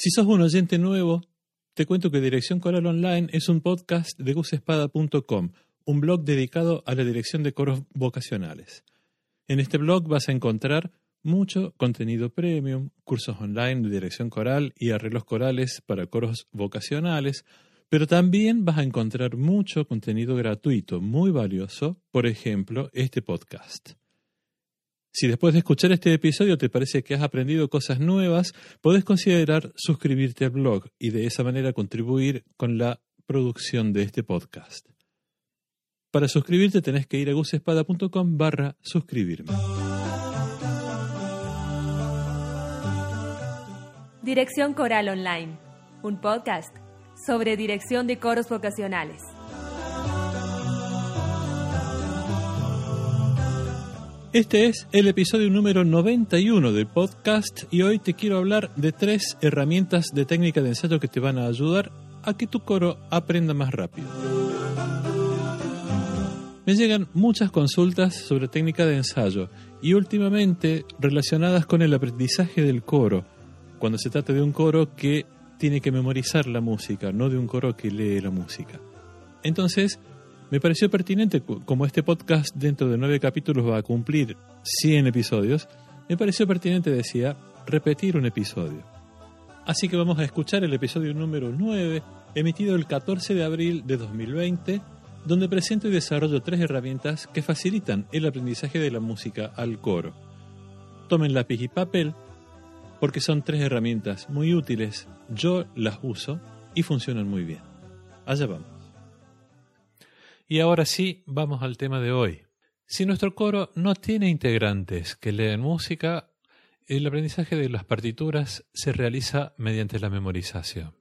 Si sos un oyente nuevo, te cuento que Dirección Coral Online es un podcast de gusespada.com, un blog dedicado a la dirección de coros vocacionales. En este blog vas a encontrar mucho contenido premium, cursos online de dirección coral y arreglos corales para coros vocacionales, pero también vas a encontrar mucho contenido gratuito, muy valioso, por ejemplo, este podcast. Si después de escuchar este episodio te parece que has aprendido cosas nuevas, puedes considerar suscribirte al blog y de esa manera contribuir con la producción de este podcast. Para suscribirte tenés que ir a gusespada.com barra suscribirme. Dirección Coral Online, un podcast sobre dirección de coros vocacionales. Este es el episodio número 91 del podcast y hoy te quiero hablar de tres herramientas de técnica de ensayo que te van a ayudar a que tu coro aprenda más rápido. Me llegan muchas consultas sobre técnica de ensayo y últimamente relacionadas con el aprendizaje del coro, cuando se trata de un coro que tiene que memorizar la música, no de un coro que lee la música. Entonces, me pareció pertinente, como este podcast dentro de nueve capítulos va a cumplir 100 episodios, me pareció pertinente, decía, repetir un episodio. Así que vamos a escuchar el episodio número 9, emitido el 14 de abril de 2020, donde presento y desarrollo tres herramientas que facilitan el aprendizaje de la música al coro. Tomen lápiz y papel, porque son tres herramientas muy útiles, yo las uso y funcionan muy bien. Allá vamos. Y ahora sí, vamos al tema de hoy. Si nuestro coro no tiene integrantes que leen música, el aprendizaje de las partituras se realiza mediante la memorización.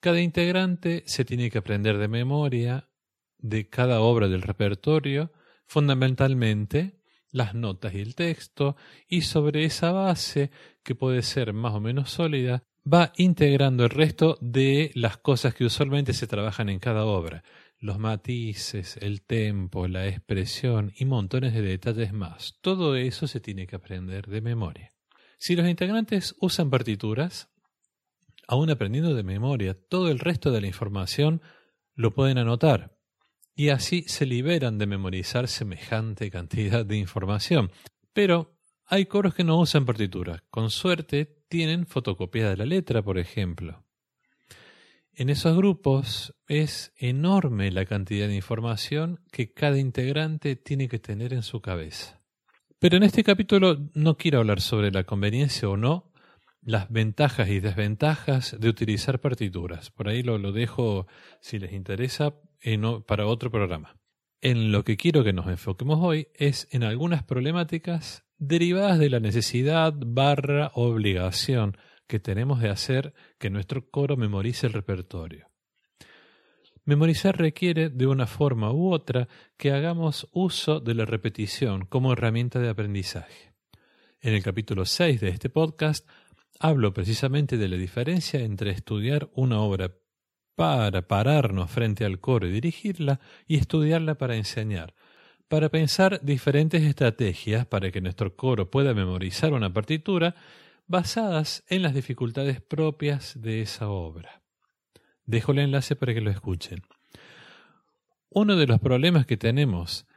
Cada integrante se tiene que aprender de memoria de cada obra del repertorio, fundamentalmente las notas y el texto, y sobre esa base, que puede ser más o menos sólida, va integrando el resto de las cosas que usualmente se trabajan en cada obra, los matices, el tempo, la expresión y montones de detalles más. Todo eso se tiene que aprender de memoria. Si los integrantes usan partituras, aún aprendiendo de memoria, todo el resto de la información lo pueden anotar y así se liberan de memorizar semejante cantidad de información. Pero hay coros que no usan partituras. Con suerte tienen fotocopia de la letra, por ejemplo. En esos grupos es enorme la cantidad de información que cada integrante tiene que tener en su cabeza. Pero en este capítulo no quiero hablar sobre la conveniencia o no, las ventajas y desventajas de utilizar partituras. Por ahí lo, dejo, si les interesa, para otro programa. En lo que quiero que nos enfoquemos hoy es en algunas problemáticas derivadas de la necesidad barra obligación que tenemos de hacer que nuestro coro memorice el repertorio. Memorizar requiere de una forma u otra que hagamos uso de la repetición como herramienta de aprendizaje. En el capítulo 6 de este podcast hablo precisamente de la diferencia entre estudiar una obra para pararnos frente al coro y dirigirla y estudiarla para enseñar, para pensar diferentes estrategias para que nuestro coro pueda memorizar una partitura basadas en las dificultades propias de esa obra. Dejo el enlace para que lo escuchen. Uno de los problemas que tenemos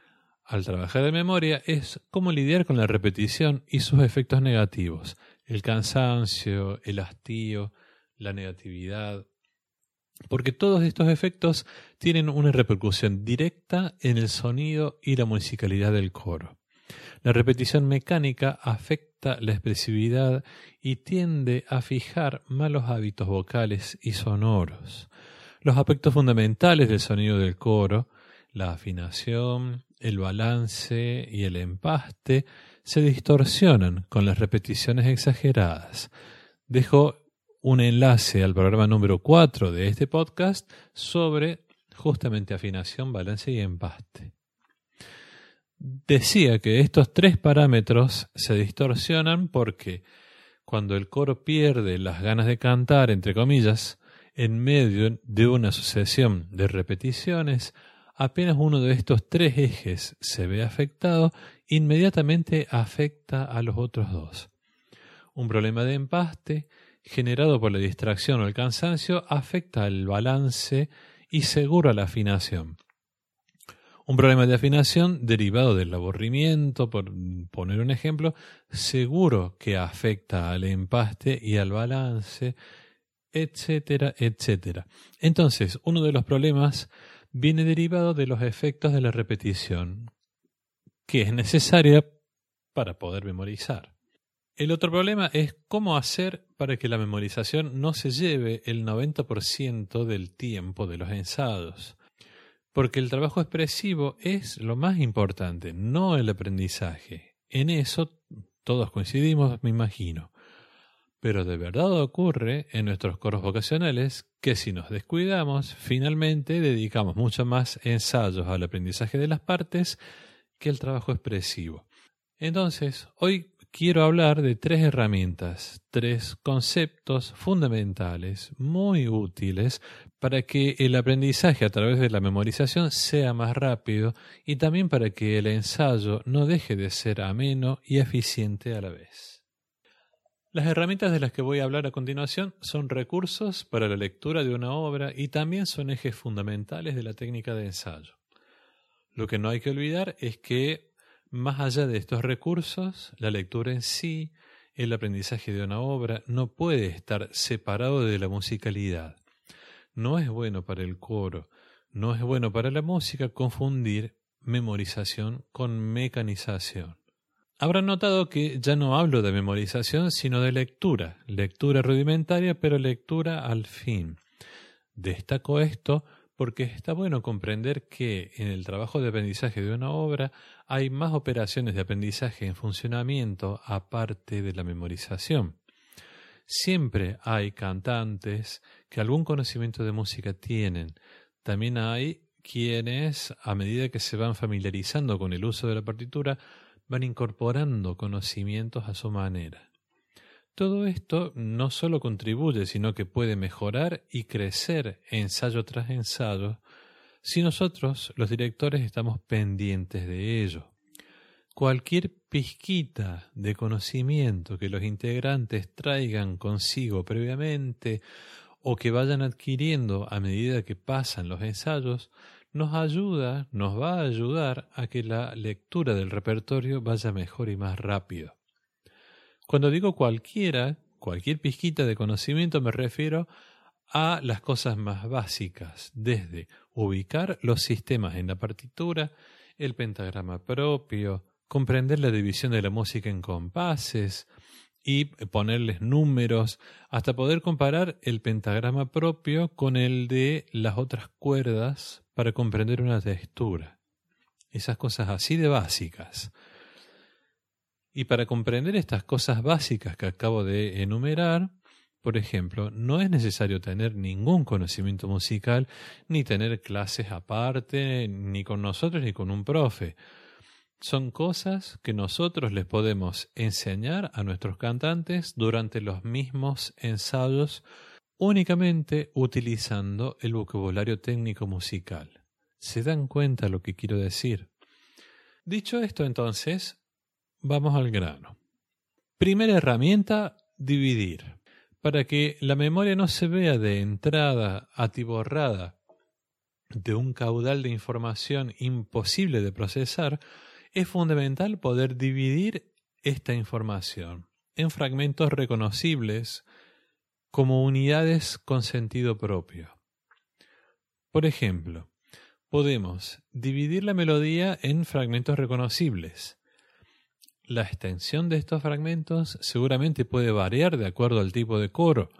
al trabajar de memoria es cómo lidiar con la repetición y sus efectos negativos, el cansancio, el hastío, la negatividad, porque todos estos efectos tienen una repercusión directa en el sonido y la musicalidad del coro. La repetición mecánica afecta la expresividad y tiende a fijar malos hábitos vocales y sonoros. Los aspectos fundamentales del sonido del coro, la afinación, el balance y el empaste, se distorsionan con las repeticiones exageradas. Dejo un enlace al programa número 4 de este podcast sobre justamente afinación, balance y empaste decía que estos tres parámetros se distorsionan porque cuando el coro pierde las ganas de cantar, entre comillas, en medio de una sucesión de repeticiones, apenas uno de estos tres ejes se ve afectado, inmediatamente afecta a los otros dos. Un problema de empaste generado por la distracción o el cansancio afecta al balance y seguro a la afinación. Un problema de afinación derivado del aburrimiento, por poner un ejemplo, seguro que afecta al empaste y al balance, etcétera, etcétera. Entonces, uno de los problemas viene derivado de los efectos de la repetición, que es necesaria para poder memorizar. El otro problema es cómo hacer para que la memorización no se lleve el 90% del tiempo de los ensayos. Porque el trabajo expresivo es lo más importante, no el aprendizaje. En eso todos coincidimos, me imagino. Pero de verdad ocurre en nuestros coros vocacionales que si nos descuidamos, finalmente dedicamos mucho más ensayos al aprendizaje de las partes que al trabajo expresivo. Entonces, hoy quiero hablar de tres herramientas, tres conceptos fundamentales, muy útiles para que el aprendizaje a través de la memorización sea más rápido y también para que el ensayo no deje de ser ameno y eficiente a la vez. Las herramientas de las que voy a hablar a continuación son recursos para la lectura de una obra y también son ejes fundamentales de la técnica de ensayo. Lo que no hay que olvidar es que más allá de estos recursos, la lectura en sí, el aprendizaje de una obra, no puede estar separado de la musicalidad. No es bueno para el coro, no es bueno para la música confundir memorización con mecanización. Habrán notado que ya no hablo de memorización, sino de lectura, lectura rudimentaria, pero lectura al fin. Destaco esto porque está bueno comprender que en el trabajo de aprendizaje de una obra hay más operaciones de aprendizaje en funcionamiento aparte de la memorización. Siempre hay cantantes que algún conocimiento de música tienen. También hay quienes, a medida que se van familiarizando con el uso de la partitura, van incorporando conocimientos a su manera. Todo esto no solo contribuye, sino que puede mejorar y crecer ensayo tras ensayo si nosotros, los directores, estamos pendientes de ello. Cualquier pizquita de conocimiento que los integrantes traigan consigo previamente o que vayan adquiriendo a medida que pasan los ensayos, nos ayuda, nos va a ayudar a que la lectura del repertorio vaya mejor y más rápido. Cuando digo cualquiera, cualquier pizquita de conocimiento me refiero a las cosas más básicas, desde ubicar los sistemas en la partitura, el pentagrama propio, comprender la división de la música en compases y ponerles números, hasta poder comparar el pentagrama propio con el de las otras cuerdas para comprender una textura. Esas cosas así de básicas. Y para comprender estas cosas básicas que acabo de enumerar, por ejemplo, no es necesario tener ningún conocimiento musical, ni tener clases aparte, ni con nosotros, ni con un profe. Son cosas que nosotros les podemos enseñar a nuestros cantantes durante los mismos ensayos, únicamente utilizando el vocabulario técnico musical. ¿Se dan cuenta lo que quiero decir? Dicho esto, entonces, Vamos al grano. Primera herramienta, dividir. Para que la memoria no se vea de entrada atiborrada de un caudal de información imposible de procesar, es fundamental poder dividir esta información en fragmentos reconocibles como unidades con sentido propio. Por ejemplo, podemos dividir la melodía en fragmentos reconocibles, la extensión de estos fragmentos seguramente puede variar de acuerdo al tipo de coro.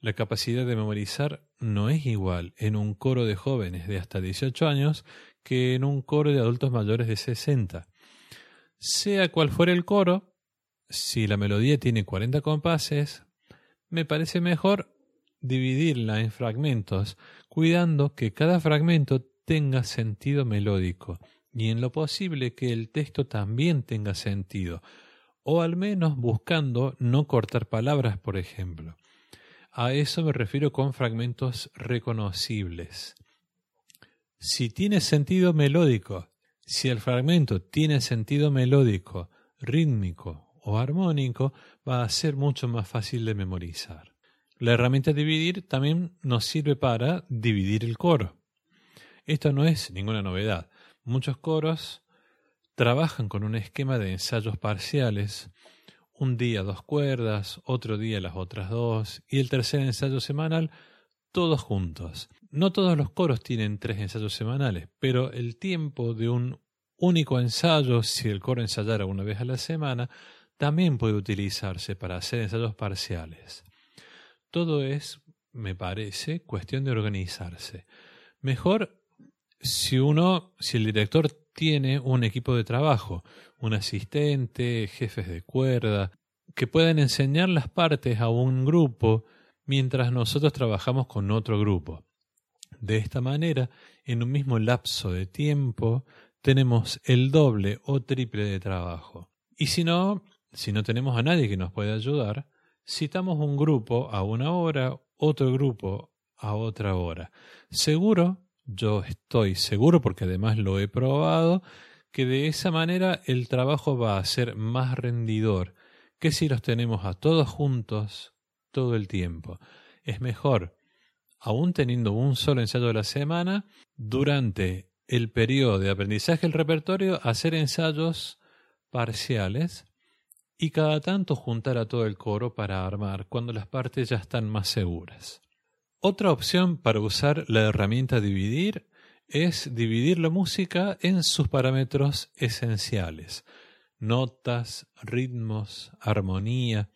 La capacidad de memorizar no es igual en un coro de jóvenes de hasta 18 años que en un coro de adultos mayores de 60. Sea cual fuera el coro, si la melodía tiene 40 compases, me parece mejor dividirla en fragmentos, cuidando que cada fragmento tenga sentido melódico y en lo posible que el texto también tenga sentido, o al menos buscando no cortar palabras, por ejemplo. A eso me refiero con fragmentos reconocibles. Si tiene sentido melódico, si el fragmento tiene sentido melódico, rítmico o armónico, va a ser mucho más fácil de memorizar. La herramienta dividir también nos sirve para dividir el coro. Esto no es ninguna novedad. Muchos coros trabajan con un esquema de ensayos parciales, un día dos cuerdas, otro día las otras dos, y el tercer ensayo semanal, todos juntos. No todos los coros tienen tres ensayos semanales, pero el tiempo de un único ensayo, si el coro ensayara una vez a la semana, también puede utilizarse para hacer ensayos parciales. Todo es, me parece, cuestión de organizarse. Mejor si uno, si el director tiene un equipo de trabajo, un asistente, jefes de cuerda, que pueden enseñar las partes a un grupo mientras nosotros trabajamos con otro grupo. De esta manera, en un mismo lapso de tiempo, tenemos el doble o triple de trabajo. Y si no, si no tenemos a nadie que nos pueda ayudar, citamos un grupo a una hora, otro grupo a otra hora. Seguro, yo estoy seguro porque además lo he probado, que de esa manera el trabajo va a ser más rendidor que si los tenemos a todos juntos todo el tiempo. Es mejor, aún teniendo un solo ensayo a la semana, durante el periodo de aprendizaje del repertorio, hacer ensayos parciales y cada tanto juntar a todo el coro para armar cuando las partes ya están más seguras. Otra opción para usar la herramienta dividir es dividir la música en sus parámetros esenciales, notas, ritmos, armonía.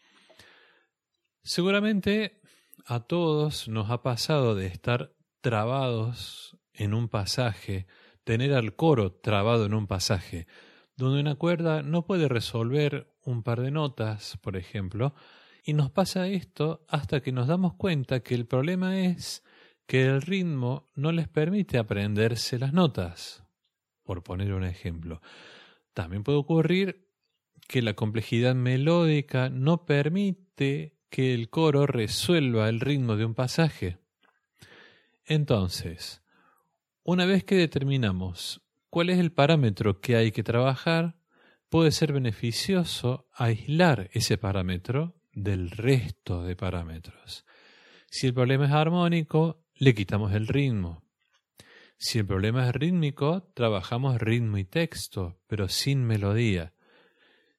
Seguramente a todos nos ha pasado de estar trabados en un pasaje, tener al coro trabado en un pasaje, donde una cuerda no puede resolver un par de notas, por ejemplo, y nos pasa esto hasta que nos damos cuenta que el problema es que el ritmo no les permite aprenderse las notas, por poner un ejemplo. También puede ocurrir que la complejidad melódica no permite que el coro resuelva el ritmo de un pasaje. Entonces, una vez que determinamos cuál es el parámetro que hay que trabajar, puede ser beneficioso aislar ese parámetro del resto de parámetros. Si el problema es armónico, le quitamos el ritmo. Si el problema es rítmico, trabajamos ritmo y texto, pero sin melodía.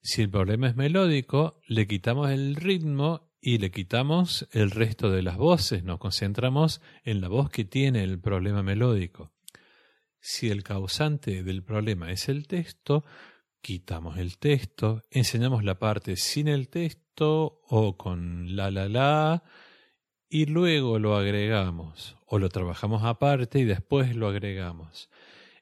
Si el problema es melódico, le quitamos el ritmo y le quitamos el resto de las voces, nos concentramos en la voz que tiene el problema melódico. Si el causante del problema es el texto, quitamos el texto, enseñamos la parte sin el texto o con la la la y luego lo agregamos o lo trabajamos aparte y después lo agregamos.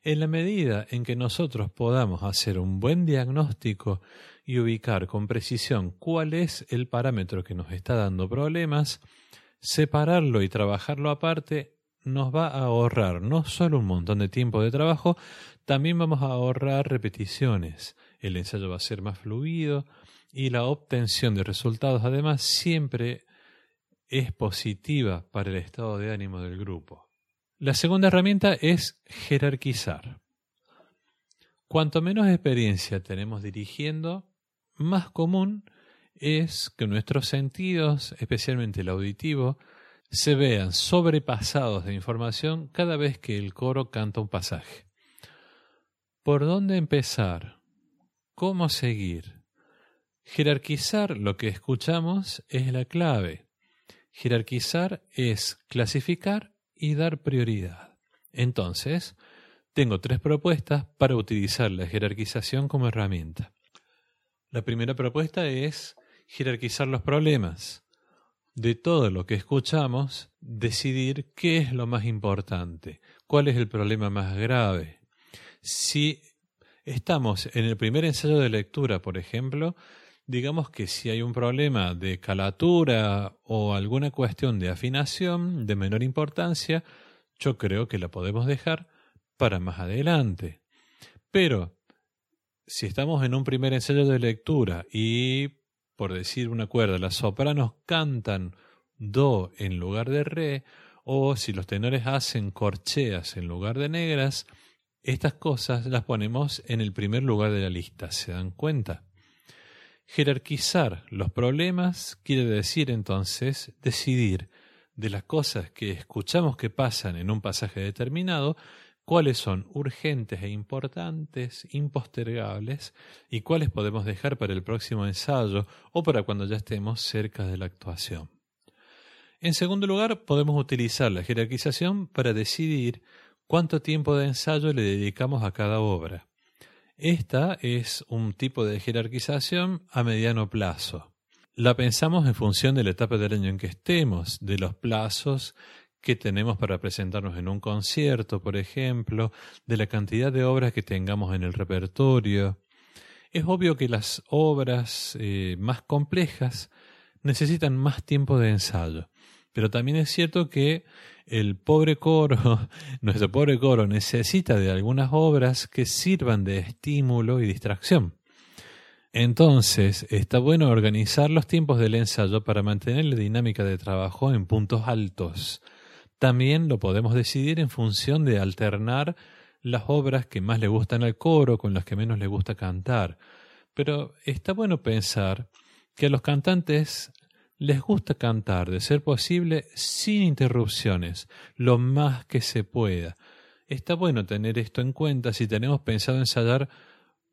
En la medida en que nosotros podamos hacer un buen diagnóstico y ubicar con precisión cuál es el parámetro que nos está dando problemas, separarlo y trabajarlo aparte nos va a ahorrar no solo un montón de tiempo de trabajo, también vamos a ahorrar repeticiones. El ensayo va a ser más fluido y la obtención de resultados además siempre es positiva para el estado de ánimo del grupo. La segunda herramienta es jerarquizar. Cuanto menos experiencia tenemos dirigiendo, más común es que nuestros sentidos, especialmente el auditivo, se vean sobrepasados de información cada vez que el coro canta un pasaje. ¿Por dónde empezar? ¿Cómo seguir? Jerarquizar lo que escuchamos es la clave. Jerarquizar es clasificar y dar prioridad. Entonces, tengo tres propuestas para utilizar la jerarquización como herramienta. La primera propuesta es jerarquizar los problemas de todo lo que escuchamos, decidir qué es lo más importante, cuál es el problema más grave. Si estamos en el primer ensayo de lectura, por ejemplo, digamos que si hay un problema de calatura o alguna cuestión de afinación de menor importancia, yo creo que la podemos dejar para más adelante. Pero si estamos en un primer ensayo de lectura y por decir una cuerda, las sopranos cantan do en lugar de re, o si los tenores hacen corcheas en lugar de negras, estas cosas las ponemos en el primer lugar de la lista, ¿se dan cuenta? Jerarquizar los problemas quiere decir entonces decidir de las cosas que escuchamos que pasan en un pasaje determinado, cuáles son urgentes e importantes, impostergables, y cuáles podemos dejar para el próximo ensayo o para cuando ya estemos cerca de la actuación. En segundo lugar, podemos utilizar la jerarquización para decidir cuánto tiempo de ensayo le dedicamos a cada obra. Esta es un tipo de jerarquización a mediano plazo. La pensamos en función de la etapa del año en que estemos, de los plazos que tenemos para presentarnos en un concierto, por ejemplo, de la cantidad de obras que tengamos en el repertorio. Es obvio que las obras eh, más complejas necesitan más tiempo de ensayo, pero también es cierto que el pobre coro, nuestro pobre coro necesita de algunas obras que sirvan de estímulo y distracción. Entonces, está bueno organizar los tiempos del ensayo para mantener la dinámica de trabajo en puntos altos. También lo podemos decidir en función de alternar las obras que más le gustan al coro con las que menos le gusta cantar. Pero está bueno pensar que a los cantantes les gusta cantar, de ser posible, sin interrupciones, lo más que se pueda. Está bueno tener esto en cuenta si tenemos pensado ensayar,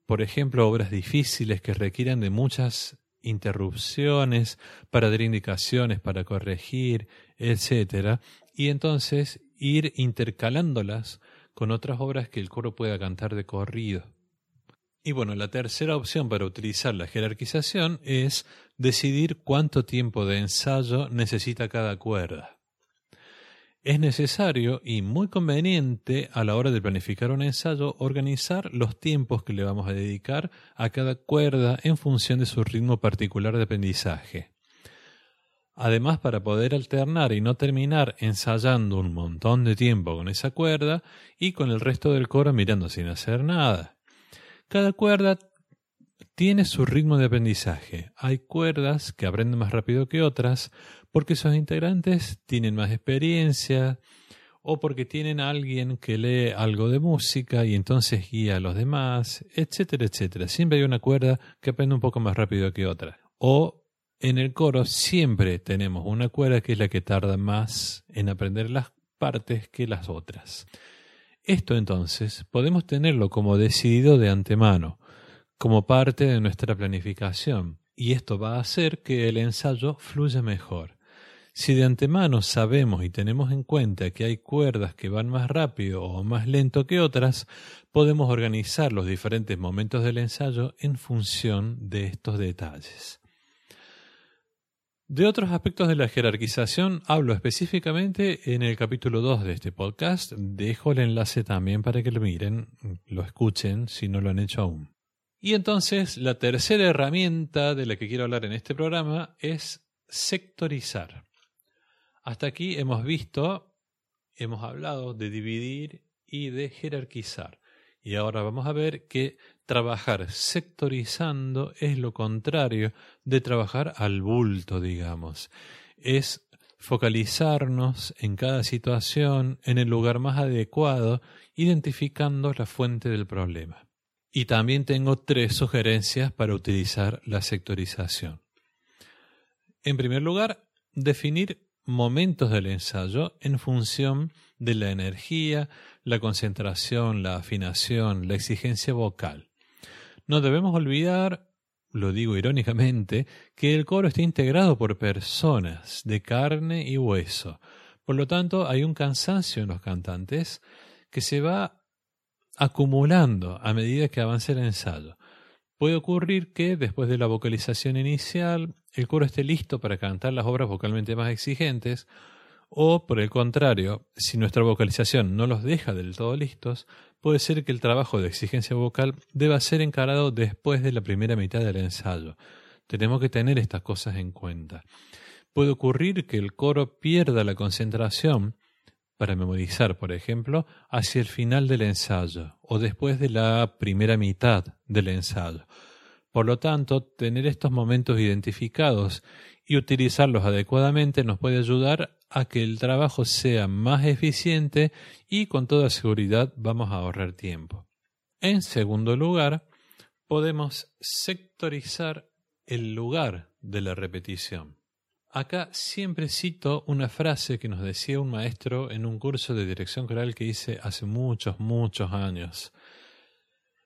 por ejemplo, obras difíciles que requieran de muchas interrupciones para dar indicaciones, para corregir, etc. Y entonces ir intercalándolas con otras obras que el coro pueda cantar de corrido. Y bueno, la tercera opción para utilizar la jerarquización es decidir cuánto tiempo de ensayo necesita cada cuerda. Es necesario y muy conveniente a la hora de planificar un ensayo organizar los tiempos que le vamos a dedicar a cada cuerda en función de su ritmo particular de aprendizaje. Además, para poder alternar y no terminar ensayando un montón de tiempo con esa cuerda y con el resto del coro mirando sin hacer nada. Cada cuerda tiene su ritmo de aprendizaje. Hay cuerdas que aprenden más rápido que otras porque sus integrantes tienen más experiencia o porque tienen a alguien que lee algo de música y entonces guía a los demás, etcétera, etcétera. Siempre hay una cuerda que aprende un poco más rápido que otra. O en el coro siempre tenemos una cuerda que es la que tarda más en aprender las partes que las otras. Esto entonces podemos tenerlo como decidido de antemano, como parte de nuestra planificación, y esto va a hacer que el ensayo fluya mejor. Si de antemano sabemos y tenemos en cuenta que hay cuerdas que van más rápido o más lento que otras, podemos organizar los diferentes momentos del ensayo en función de estos detalles. De otros aspectos de la jerarquización hablo específicamente en el capítulo 2 de este podcast. Dejo el enlace también para que lo miren, lo escuchen si no lo han hecho aún. Y entonces la tercera herramienta de la que quiero hablar en este programa es sectorizar. Hasta aquí hemos visto, hemos hablado de dividir y de jerarquizar. Y ahora vamos a ver que trabajar sectorizando es lo contrario de trabajar al bulto, digamos. Es focalizarnos en cada situación en el lugar más adecuado, identificando la fuente del problema. Y también tengo tres sugerencias para utilizar la sectorización. En primer lugar, definir momentos del ensayo en función de la energía, la concentración, la afinación, la exigencia vocal. No debemos olvidar, lo digo irónicamente, que el coro está integrado por personas de carne y hueso. Por lo tanto, hay un cansancio en los cantantes que se va acumulando a medida que avanza el ensayo. Puede ocurrir que después de la vocalización inicial el coro esté listo para cantar las obras vocalmente más exigentes, o por el contrario, si nuestra vocalización no los deja del todo listos, puede ser que el trabajo de exigencia vocal deba ser encarado después de la primera mitad del ensayo. Tenemos que tener estas cosas en cuenta. Puede ocurrir que el coro pierda la concentración para memorizar, por ejemplo, hacia el final del ensayo o después de la primera mitad del ensayo. Por lo tanto, tener estos momentos identificados y utilizarlos adecuadamente nos puede ayudar a que el trabajo sea más eficiente y con toda seguridad vamos a ahorrar tiempo. En segundo lugar, podemos sectorizar el lugar de la repetición. Acá siempre cito una frase que nos decía un maestro en un curso de dirección coral que hice hace muchos, muchos años.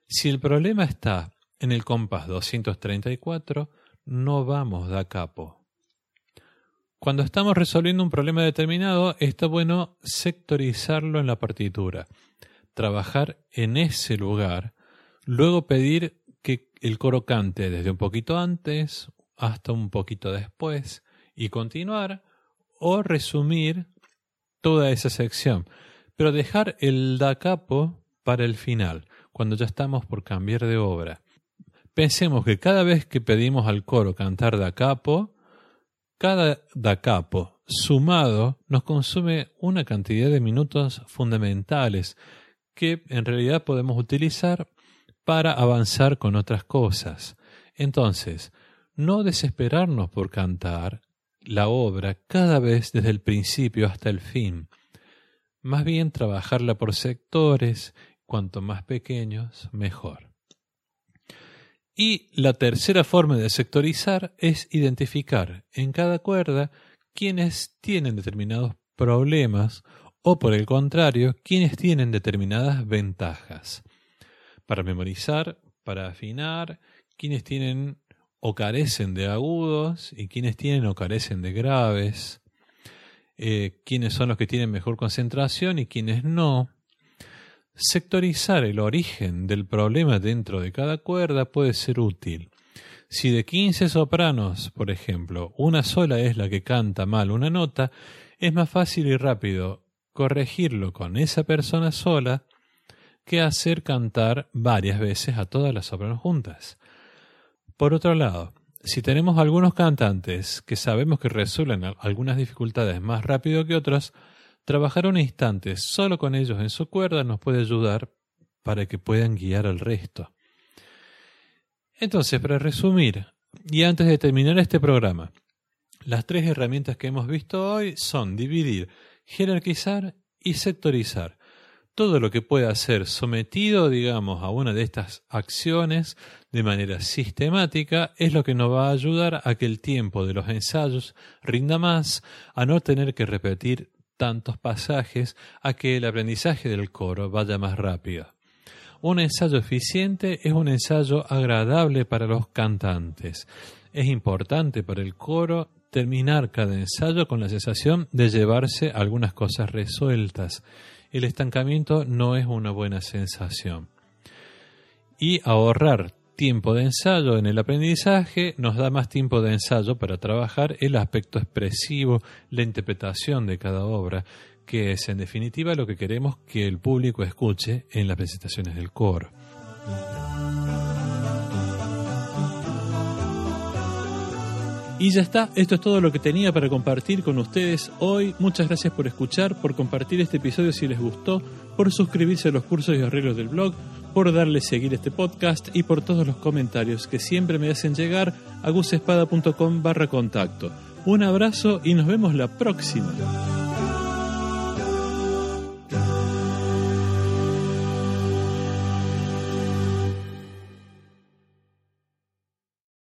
Si el problema está en el compás 234, no vamos da capo. Cuando estamos resolviendo un problema determinado, está bueno sectorizarlo en la partitura, trabajar en ese lugar, luego pedir que el coro cante desde un poquito antes hasta un poquito después, y continuar o resumir toda esa sección, pero dejar el da capo para el final, cuando ya estamos por cambiar de obra. Pensemos que cada vez que pedimos al coro cantar da capo, cada da capo sumado nos consume una cantidad de minutos fundamentales que en realidad podemos utilizar para avanzar con otras cosas. Entonces, no desesperarnos por cantar, la obra cada vez desde el principio hasta el fin. Más bien trabajarla por sectores, cuanto más pequeños, mejor. Y la tercera forma de sectorizar es identificar en cada cuerda quienes tienen determinados problemas o por el contrario, quienes tienen determinadas ventajas. Para memorizar, para afinar, quienes tienen o carecen de agudos y quienes tienen o carecen de graves, eh, quiénes son los que tienen mejor concentración y quienes no. Sectorizar el origen del problema dentro de cada cuerda puede ser útil. Si de 15 sopranos, por ejemplo, una sola es la que canta mal una nota, es más fácil y rápido corregirlo con esa persona sola que hacer cantar varias veces a todas las sopranos juntas. Por otro lado, si tenemos algunos cantantes que sabemos que resuelven algunas dificultades más rápido que otros, trabajar un instante solo con ellos en su cuerda nos puede ayudar para que puedan guiar al resto. Entonces, para resumir, y antes de terminar este programa, las tres herramientas que hemos visto hoy son dividir, jerarquizar y sectorizar todo lo que pueda ser sometido, digamos, a una de estas acciones de manera sistemática es lo que nos va a ayudar a que el tiempo de los ensayos rinda más, a no tener que repetir tantos pasajes, a que el aprendizaje del coro vaya más rápido. Un ensayo eficiente es un ensayo agradable para los cantantes. Es importante para el coro terminar cada ensayo con la sensación de llevarse algunas cosas resueltas el estancamiento no es una buena sensación. Y ahorrar tiempo de ensayo en el aprendizaje nos da más tiempo de ensayo para trabajar el aspecto expresivo, la interpretación de cada obra, que es en definitiva lo que queremos que el público escuche en las presentaciones del coro. Y ya está, esto es todo lo que tenía para compartir con ustedes hoy. Muchas gracias por escuchar, por compartir este episodio si les gustó, por suscribirse a los cursos y arreglos del blog, por darle seguir este podcast y por todos los comentarios que siempre me hacen llegar a gusespada.com barra contacto. Un abrazo y nos vemos la próxima.